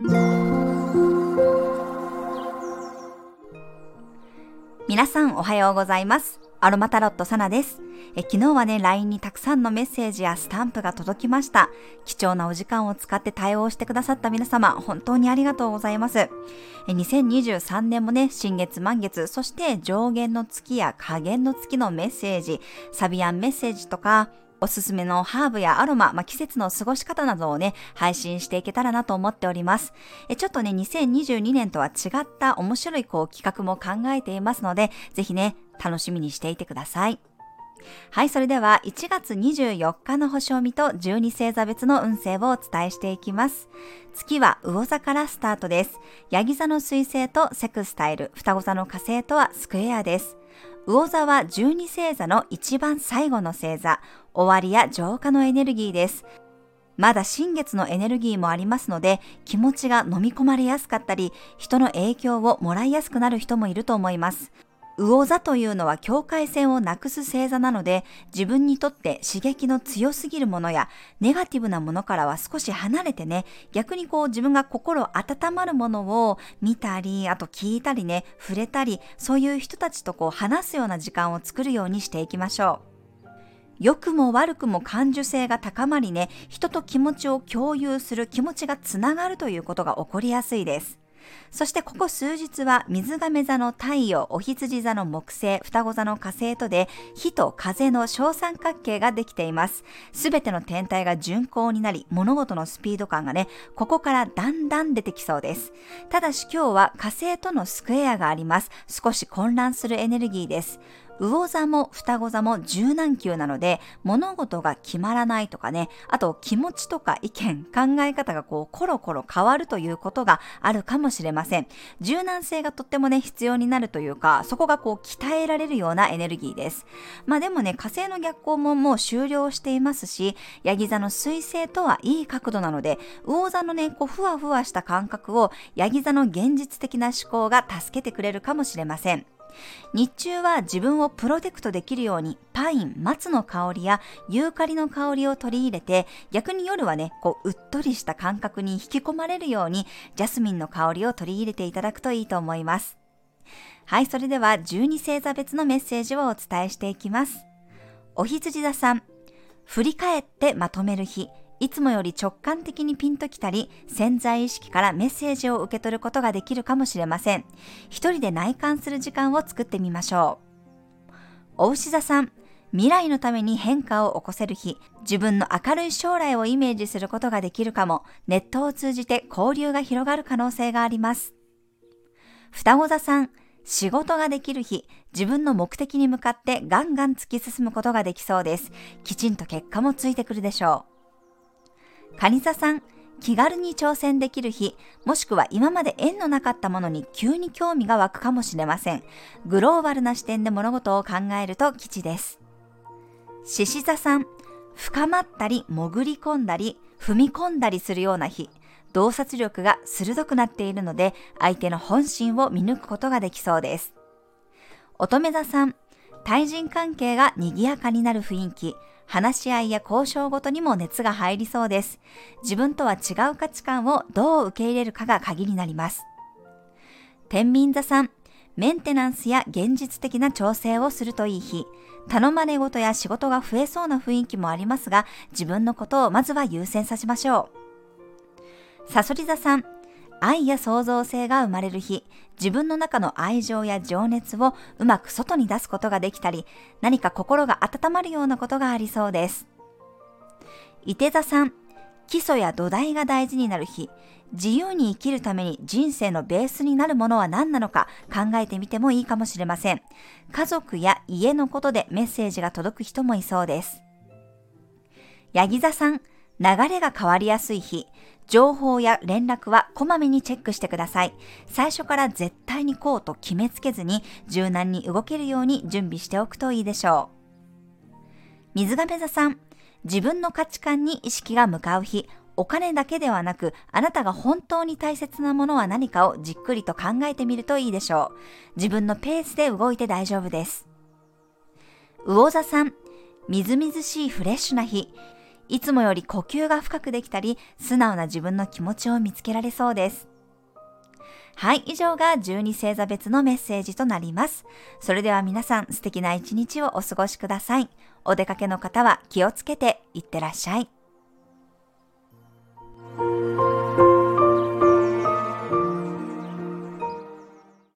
皆さんおはようございます。アロマタロットサナです。え昨日はね、LINE にたくさんのメッセージやスタンプが届きました。貴重なお時間を使って対応してくださった皆様、本当にありがとうございます。え2023年もね、新月満月、そして上限の月や下限の月のメッセージ、サビアンメッセージとか、おすすめのハーブやアロマ、まあ、季節の過ごし方などをね、配信していけたらなと思っております。えちょっとね、2022年とは違った面白いこう企画も考えていますので、ぜひね、楽しみにしていてください。はい、それでは1月24日の星を見と12星座別の運勢をお伝えしていきます。月は魚座からスタートです。ヤギ座の水星とセクスタイル、双子座の火星とはスクエアです。魚座は十二星座の一番最後の星座、終わりや浄化のエネルギーです。まだ新月のエネルギーもありますので、気持ちが飲み込まれやすかったり、人の影響をもらいやすくなる人もいると思います。魚座というのは境界線をなくす星座なので、自分にとって刺激の強すぎるものや、ネガティブなものからは少し離れてね、逆にこう自分が心温まるものを見たり、あと聞いたりね、触れたり、そういう人たちとこう話すような時間を作るようにしていきましょう。良くも悪くも感受性が高まりね、人と気持ちを共有する気持ちがつながるということが起こりやすいです。そしてここ数日は水亀座の太陽、お羊座の木星、双子座の火星とで火と風の小三角形ができています。すべての天体が巡行になり、物事のスピード感がね、ここからだんだん出てきそうです。ただし今日は火星とのスクエアがあります。少し混乱するエネルギーです。魚座も双子座も柔軟球なので物事が決まらないとかねあと気持ちとか意見考え方がこうコロコロ変わるということがあるかもしれません。柔軟性がとってもね必要になるというかそこがこう鍛えられるようなエネルギーです。まあでもね火星の逆行ももう終了していますしヤギ座の水星とはいい角度なので魚座のねこうふわふわした感覚をヤギ座の現実的な思考が助けてくれるかもしれません。日中は自分をプロテクトできるようにパイン、松の香りやユーカリの香りを取り入れて逆に夜はね、こううっとりした感覚に引き込まれるようにジャスミンの香りを取り入れていただくといいと思います。はい、それでは12星座別のメッセージをお伝えしていきます。お羊座さん、振り返ってまとめる日、いつもより直感的にピンときたり、潜在意識からメッセージを受け取ることができるかもしれません。一人で内観する時間を作ってみましょう。お牛座さん、未来のために変化を起こせる日、自分の明るい将来をイメージすることができるかも、ネットを通じて交流が広がる可能性があります。双子座さん、仕事ができる日、自分の目的に向かってガンガン突き進むことができそうです。きちんと結果もついてくるでしょう。蟹座さん、気軽に挑戦できる日、もしくは今まで縁のなかったものに急に興味が湧くかもしれません。グローバルな視点で物事を考えると吉です。獅子座さん、深まったり潜り込んだり踏み込んだりするような日、洞察力が鋭くなっているので相手の本心を見抜くことができそうです。乙女座さん、対人関係が賑やかになる雰囲気、話し合いや交渉ごとにも熱が入りそうです。自分とは違う価値観をどう受け入れるかが鍵になります。天秤座さん、メンテナンスや現実的な調整をするといい日、頼まれ事や仕事が増えそうな雰囲気もありますが、自分のことをまずは優先させましょう。さそり座さん、愛や創造性が生まれる日、自分の中の愛情や情熱をうまく外に出すことができたり、何か心が温まるようなことがありそうです。伊手座さん、基礎や土台が大事になる日、自由に生きるために人生のベースになるものは何なのか考えてみてもいいかもしれません。家族や家のことでメッセージが届く人もいそうです。ヤギ座さん、流れが変わりやすい日、情報や連絡はこまめにチェックしてください。最初から絶対にこうと決めつけずに柔軟に動けるように準備しておくといいでしょう。水亀座さん、自分の価値観に意識が向かう日、お金だけではなく、あなたが本当に大切なものは何かをじっくりと考えてみるといいでしょう。自分のペースで動いて大丈夫です。魚座さん、みずみずしいフレッシュな日、いつもより呼吸が深くできたり、素直な自分の気持ちを見つけられそうです。はい、以上が12星座別のメッセージとなります。それでは皆さん素敵な一日をお過ごしください。お出かけの方は気をつけていってらっしゃい。